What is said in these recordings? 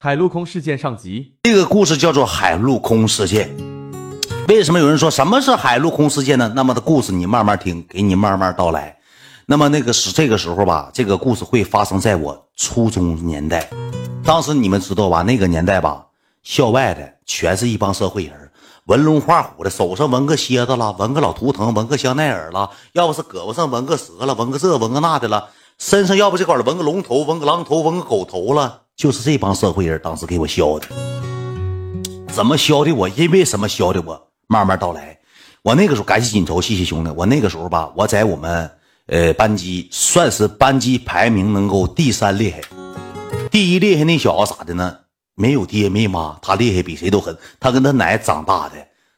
海陆空事件上集。这个故事叫做海陆空事件。为什么有人说什么是海陆空事件呢？那么的故事你慢慢听，给你慢慢道来。那么那个是这个时候吧，这个故事会发生在我初中年代。当时你们知道吧？那个年代吧，校外的全是一帮社会人，纹龙画虎的，手上纹个蝎子了，纹个老图腾，纹个香奈儿了，要不是胳膊上纹个蛇了，纹个这纹个那的了，身上要不这块纹个龙头，纹个狼头，纹个狗头了，就是这帮社会人当时给我削的。怎么削的我？因为什么削的我？慢慢道来。我那个时候感谢锦绸，谢谢兄弟。我那个时候吧，我在我们呃班级算是班级排名能够第三厉害。第一厉害那小子咋的呢？没有爹没妈，他厉害比谁都狠。他跟他奶长大的，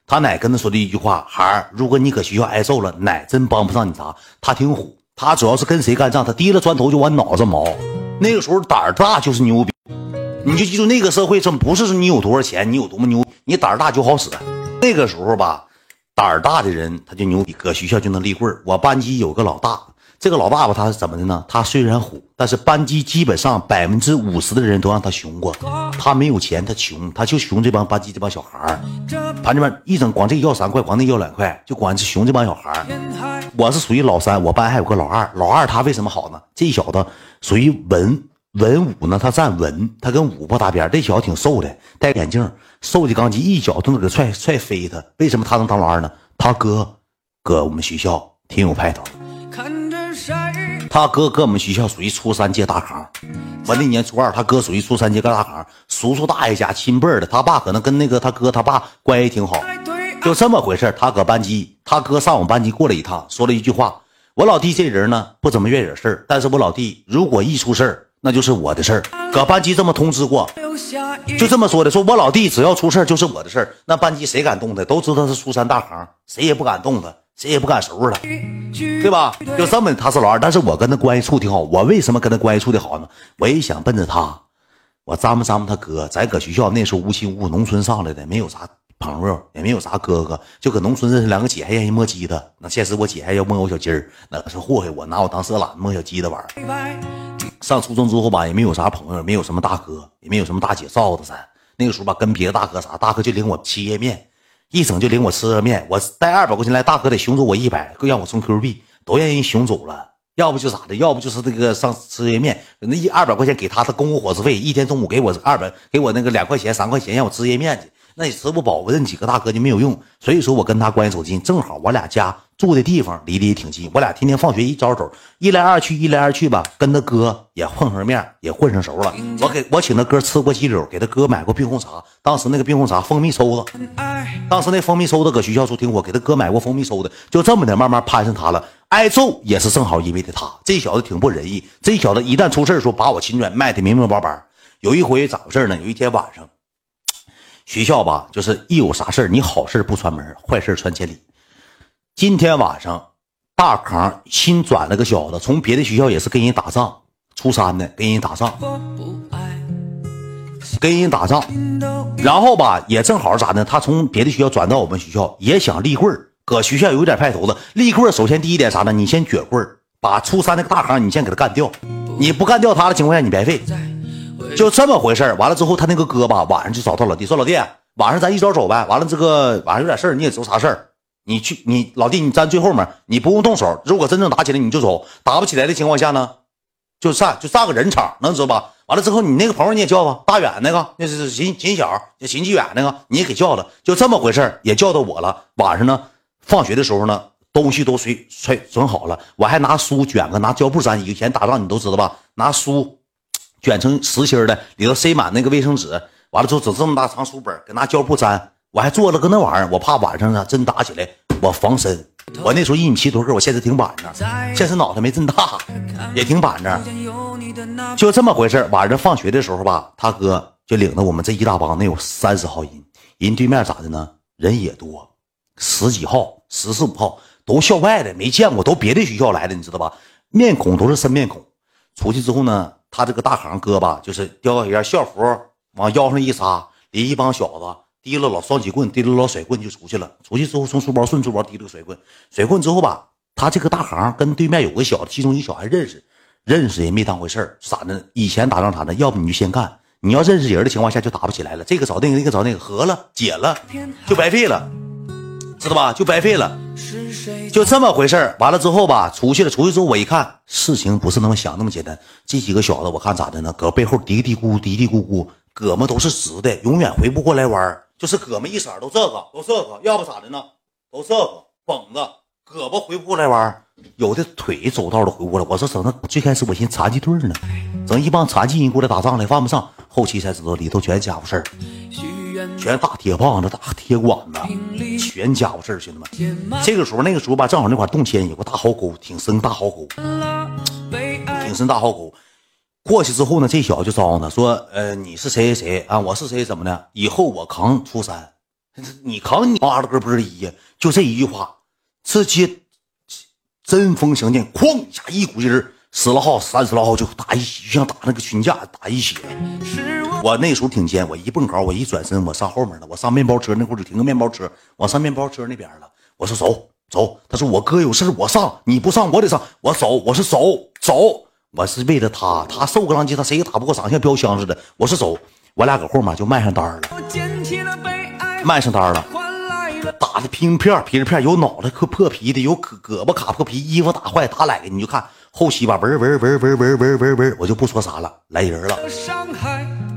他奶跟他说的一句话：“孩儿，如果你搁学校挨揍了，奶真帮不上你啥。”他挺虎，他主要是跟谁干仗，他提了砖头就往脑子毛。那个时候胆儿大就是牛逼，你就记住那个社会，真不是说你有多少钱，你有多么牛，你胆儿大就好使。那个时候吧，胆儿大的人他就牛逼，搁学校就能立棍儿我班级有个老大。这个老爸爸他是怎么的呢？他虽然虎，但是班级基本上百分之五十的人都让他熊过。他没有钱，他穷，他就熊这帮班级这帮小孩儿。班里面一整管这要三块，管那要两块，就管熊这帮小孩儿。我是属于老三，我班还有个老二。老二他为什么好呢？这小子属于文文武呢，他占文，他跟武不搭边。这小子挺瘦的，戴眼镜，瘦的钢筋，一脚都能给踹踹飞他。为什么他能当老二呢？他哥搁我们学校挺有派头。他哥搁我们学校属于初三届大扛，我那年初二，他哥属于初三届个大扛，叔叔大爷家亲辈的，他爸可能跟那个他哥他爸关系挺好，就这么回事他搁班级，他哥上我们班级过来一趟，说了一句话：“我老弟这人呢不怎么愿意惹事儿，但是我老弟如果一出事儿，那就是我的事儿。”搁班级这么通知过，就这么说的，说我老弟只要出事儿就是我的事儿，那班级谁敢动他？都知道是初三大行，谁也不敢动他。谁也不敢收拾他，对吧？就这么，他是老二，但是我跟他关系处挺好。我为什么跟他关系处的好呢？我也想奔着他，我张不张不他哥。咱搁学校那时候无亲无故，农村上来的，没有啥朋友，也没有啥哥哥，就搁农村认识两个姐，还愿意摸鸡的。那现实我姐还要摸我小鸡儿，那是祸害我，拿我当色懒摸小鸡的玩上初中之后吧，也没有啥朋友，没有什么大哥，也没有什么大姐罩着咱。那个时候吧，跟别的大哥啥，大哥就领我吃夜面。一整就领我吃个面，我带二百块钱来，大哥得熊走我一百，够让我充 Q 币，都让人熊走了。要不就咋的，要不就是这个上吃夜面，那一二百块钱给他他公共伙食费，一天中午给我二百，给我那个两块钱三块钱让我吃夜面去。那你吃不饱，我认几个大哥就没有用，所以说我跟他关系走近，正好我俩家住的地方离得也挺近，我俩天天放学一招走，一来二去，一来二去吧，跟他哥也混上面，也混上熟了。我给我请他哥吃过鸡柳，给他哥买过冰红茶，当时那个冰红茶蜂蜜抽子，当时那蜂蜜抽子搁学校时候挺火，给他哥买过蜂蜜抽子，就这么的慢慢攀上他了。挨揍也是正好因为的他，这小子挺不仁义，这小子一旦出事说把我亲眷卖的明明白白。有一回咋回事呢？有一天晚上。学校吧，就是一有啥事你好事不串门，坏事传千里。今天晚上，大康新转了个小子，从别的学校也是跟人打仗，初三的跟人打仗，跟人打仗，然后吧，也正好咋的，他从别的学校转到我们学校，也想立棍儿搁学校有点派头子。立棍儿首先第一点啥呢？你先撅棍儿把初三那个大康你先给他干掉，你不干掉他的情况下，你白费。就这么回事完了之后，他那个哥吧，晚上就找他老弟说：“老弟，晚上咱一早走呗。完了这个晚上有点事儿，你也知道啥事儿，你去，你老弟你站最后面，你不用动手。如果真正打起来，你就走。打不起来的情况下呢，就散，就散个人场，能知道吧？完了之后，你那个朋友你也叫吧，大远那个，那是秦秦小，叫秦继远那个，你也给叫了。就这么回事也叫到我了。晚上呢，放学的时候呢，东西都随揣准好了，我还拿书卷个，拿胶布粘。以前打仗你都知道吧？拿书。卷成实心的，里头塞满那个卫生纸，完了之后整这么大长书本，给拿胶布粘。我还做了个那玩意儿，我怕晚上啊真打起来，我防身。我那时候一米七多个，我现在挺板正，现在脑袋没这么大，也挺板正。就这么回事晚上放学的时候吧，他哥就领着我们这一大帮，能有三十号人。人对面咋的呢？人也多，十几号、十四五号，都校外的，没见过，都别的学校来的，你知道吧？面孔都是生面孔。出去之后呢？他这个大行哥吧，就是叼一下校服往腰上一撒，里一帮小子提了老双截棍，提了老甩棍就出去了。出去之后从书包顺书包提了甩棍，甩棍之后吧，他这个大行跟对面有个小子，其中一小还认识，认识也没当回事儿，咋的？以前打仗啥的，要不你就先干，你要认识人的情况下就打不起来了。这个找那个，那个找那个，合了解了，就白费了，知道吧？就白费了，就这么回事完了之后吧，出去了，出去之后我一看，事情不是那么想那么简单。这几个小子，我看咋的呢？搁背后嘀嘀咕咕，嘀嘀咕咕，胳膊都是直的，永远回不过来弯就是胳膊一色都这个，都这个，要不咋的呢？都这个绷子。胳膊回不过来弯有的腿走道都回不过来。我说整的，最开始我寻残疾队呢，整一帮残疾人过来打仗来，犯不上。后期才知道里头全家伙事儿，全大铁棒子、大铁管子，全家伙事儿，兄弟们。这个时候，那个时候吧，正好那块洞迁有个大壕沟，挺深大壕沟，挺深大壕沟。过去之后呢，这小子就招呢，说：“呃，你是谁谁谁啊？我是谁？怎么的？以后我扛初三，你扛你妈了个波一！”就这一句话。直接针锋相见，哐一下，一股劲儿，十来号、三十来号就打一起，就像打那个群架打一起。我那时候挺尖，我一蹦高，我一转身，我上后面了，我上面包车那会儿停个面包车，我上面包车那边了。我说走走，他说我哥有事我上，你不上我得上，我走，我是走走，我是为了他，他瘦个浪叽，他谁也打不过，长得像标枪似的。我是走，我俩搁后面就卖上单了，卖上单了。打的拼片皮片有脑袋磕破皮的，有胳胳膊卡破皮，衣服打坏打来的，你就看后期吧，文文文文文文文文，我就不说啥了，来人了。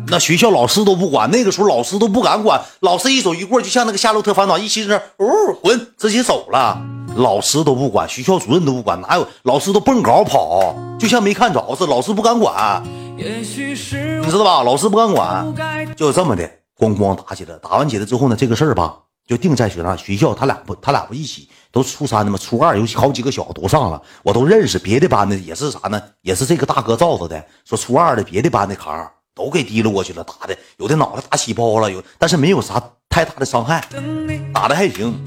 那学校老师都不管，那个时候老师都不敢管，老师一走一过，就像那个夏洛特烦恼一起身，呜滚，直接走了。老师都不管，学校主任都不管，哪有老师都蹦高跑，就像没看着似的，老师不敢管，你知道吧？老师不敢管，就这么的，咣咣打起来。打完起来之后呢，这个事儿吧。就定在学上学校，他俩不，他俩不一起，都初三的嘛，初二有好几个小子都上了，我都认识。别的班的也是啥呢？也是这个大哥罩着的。说初二的别的班的扛都给提溜过去了，打的有的脑袋打起包了，有但是没有啥太大的伤害，打的还行。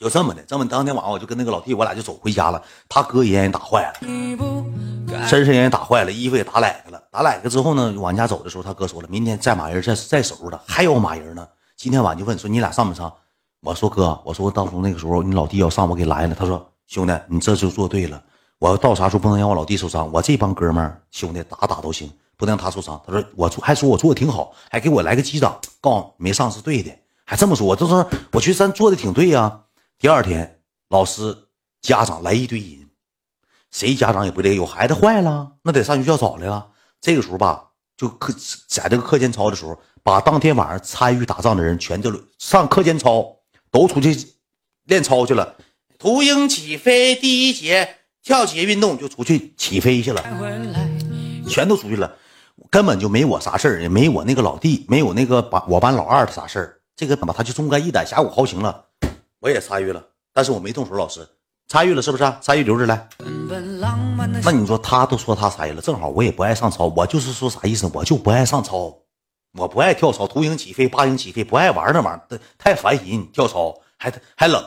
就这么的，这么当天晚上我就跟那个老弟，我俩就走回家了。他哥也让人打坏了，身上也打坏了，衣服也打崴了。打崴了之后呢，往家走的时候，他哥说了，明天再马人再再收拾他，还有马人呢。今天晚上就问说你俩上不上？我说哥，我说我到时候那个时候你老弟要上，我给拦了。他说兄弟，你这就做对了。我到啥时候不能让我老弟受伤？我这帮哥们儿兄弟打打都行，不能让他受伤。他说我做还说我做的挺好，还给我来个击掌，告诉没上是对的，还这么说。就是我觉得咱做的挺对呀。第二天老师家长来一堆人，谁家长也不得，有孩子坏了，那得上学校找来了。这个时候吧，就课在这个课间操的时候，把当天晚上参与打仗的人全都上课间操。都出去练操去了，秃鹰起飞第一节跳起运动就出去起飞去了，全都出去了，根本就没我啥事儿，也没我那个老弟，没有那个班我班老二的啥事儿。这个怎么他就忠肝义胆、侠骨豪情了，我也参与了，但是我没动手。老师参与了是不是？参与留着来。那你说他都说他参与了，正好我也不爱上操，我就是说啥意思？我就不爱上操。我不爱跳操，秃鹰起飞，八鹰起飞，不爱玩那玩意儿，太烦人。跳操还还冷，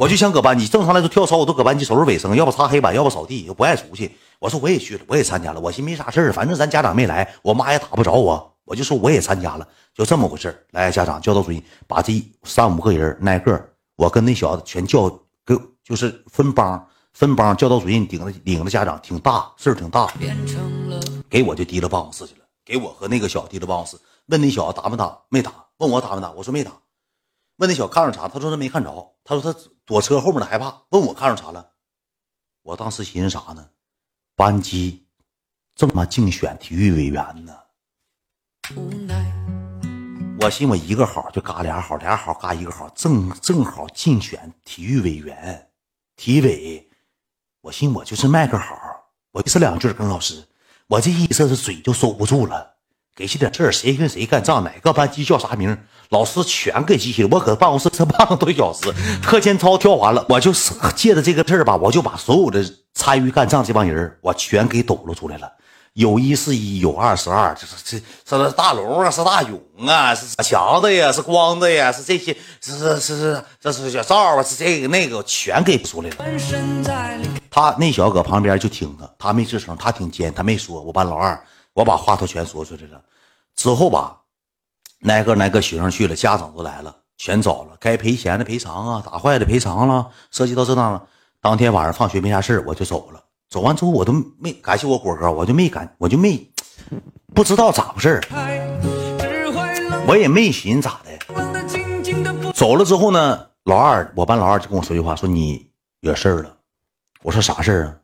我就想搁班级。正常来说跳操我都搁班级收拾卫生，要不擦黑板，要不扫地，又不爱出去。我说我也去了，我也参加了。我寻没啥事儿，反正咱家长没来，我妈也打不着我，我就说我也参加了，就这么回事来，家长教导主任把这三五个人挨个，我跟那小子全叫，给就是分帮分帮。教导主任顶着领着家长挺大事儿挺大，给我就提了办公室去了。给我和那个小提了办公室问那小子打没打？没打。问我打没打？我说没打。问那小看着啥？他说他没看着。他说他躲车后面的害怕。问我看着啥了？我当时寻思啥呢？班级这么竞选体育委员呢？我寻我一个好就嘎俩好，俩好嘎一个好，正正好竞选体育委员，体委。我寻我就是卖个好，我就是两句跟老师。我这意思是嘴就收不住了，给起点事儿，谁跟谁干仗，哪个班级叫啥名，老师全给记下来。我搁办公室这半个多小时，课间操跳完了，我就借着这个事儿吧，我就把所有的参与干仗这帮人，我全给抖搂出来了。有一是一，有二是二，这是这是大龙啊，是大勇啊，是强子呀，是光子呀，是这些，是是是是，这是小赵啊，是这个那个，全给出来了。他那小子搁旁边就听着，他没吱声，他挺尖，他没说。我班老二，我把话头全说出来了。之后吧，哪个哪个学生去了，家长都来了，全找了，该赔钱的赔偿啊，打坏的赔偿了，涉及到这档了。当天晚上放学没啥事我就走了。走完之后，我都没感谢我果哥，我就没感，我就没不知道咋回事我也没寻咋的。走了之后呢，老二，我班老二就跟我说句话，说你惹事儿了。我说啥事儿啊？